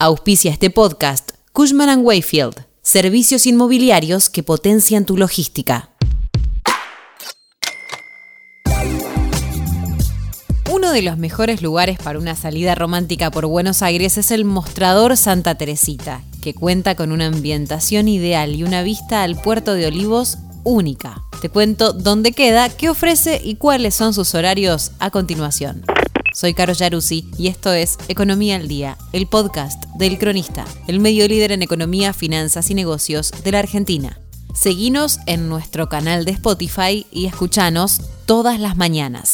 Auspicia este podcast Cushman ⁇ Wayfield, servicios inmobiliarios que potencian tu logística. Uno de los mejores lugares para una salida romántica por Buenos Aires es el Mostrador Santa Teresita, que cuenta con una ambientación ideal y una vista al puerto de Olivos única. Te cuento dónde queda, qué ofrece y cuáles son sus horarios a continuación. Soy Caro Yaruzzi y esto es Economía al Día, el podcast del Cronista, el medio líder en economía, finanzas y negocios de la Argentina. Seguinos en nuestro canal de Spotify y escuchanos todas las mañanas.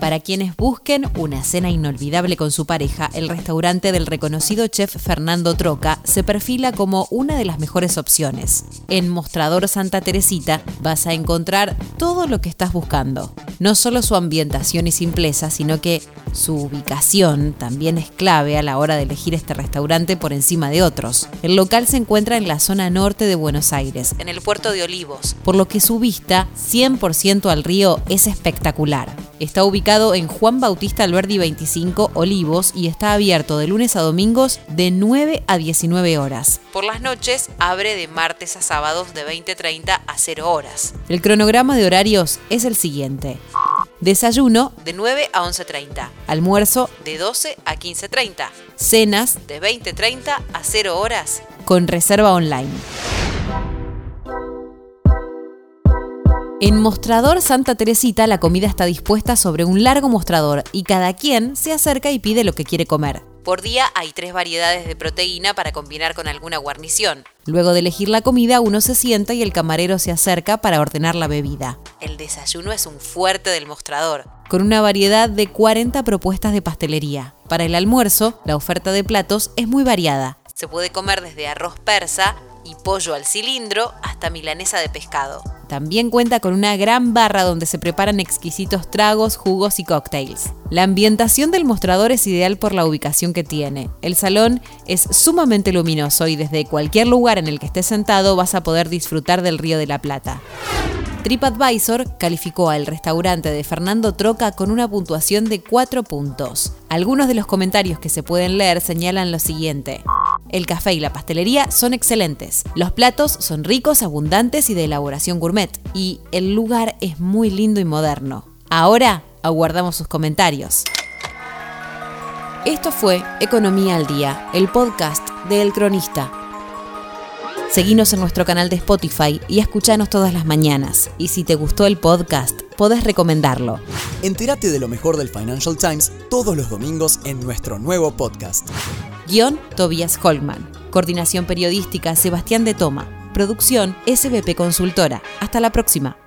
Para quienes busquen una cena inolvidable con su pareja, el restaurante del reconocido chef Fernando Troca se perfila como una de las mejores opciones. En Mostrador Santa Teresita vas a encontrar todo lo que estás buscando. No solo su ambientación y simpleza, sino que su ubicación también es clave a la hora de elegir este restaurante por encima de otros. El local se encuentra en la zona norte de Buenos Aires, en el puerto de Olivos, por lo que su vista 100% al río es espectacular. Está ubicado en Juan Bautista Alberdi 25 Olivos y está abierto de lunes a domingos de 9 a 19 horas. Por las noches abre de martes a sábados de 20.30 a 0 horas. El cronograma de horarios es el siguiente. Desayuno de 9 a 11.30. Almuerzo de 12 a 15.30. Cenas de 20.30 a 0 horas con reserva online. En Mostrador Santa Teresita la comida está dispuesta sobre un largo mostrador y cada quien se acerca y pide lo que quiere comer. Por día hay tres variedades de proteína para combinar con alguna guarnición. Luego de elegir la comida uno se sienta y el camarero se acerca para ordenar la bebida. El desayuno es un fuerte del mostrador, con una variedad de 40 propuestas de pastelería. Para el almuerzo, la oferta de platos es muy variada. Se puede comer desde arroz persa y pollo al cilindro hasta milanesa de pescado. También cuenta con una gran barra donde se preparan exquisitos tragos, jugos y cócteles. La ambientación del mostrador es ideal por la ubicación que tiene. El salón es sumamente luminoso y desde cualquier lugar en el que estés sentado vas a poder disfrutar del Río de la Plata. TripAdvisor calificó al restaurante de Fernando Troca con una puntuación de 4 puntos. Algunos de los comentarios que se pueden leer señalan lo siguiente. El café y la pastelería son excelentes. Los platos son ricos, abundantes y de elaboración gourmet. Y el lugar es muy lindo y moderno. Ahora aguardamos sus comentarios. Esto fue Economía al Día, el podcast de El Cronista. Seguinos en nuestro canal de Spotify y escuchanos todas las mañanas. Y si te gustó el podcast, podés recomendarlo. Entérate de lo mejor del Financial Times todos los domingos en nuestro nuevo podcast. Guión Tobias Holman. Coordinación periodística Sebastián de Toma. Producción SBP Consultora. Hasta la próxima.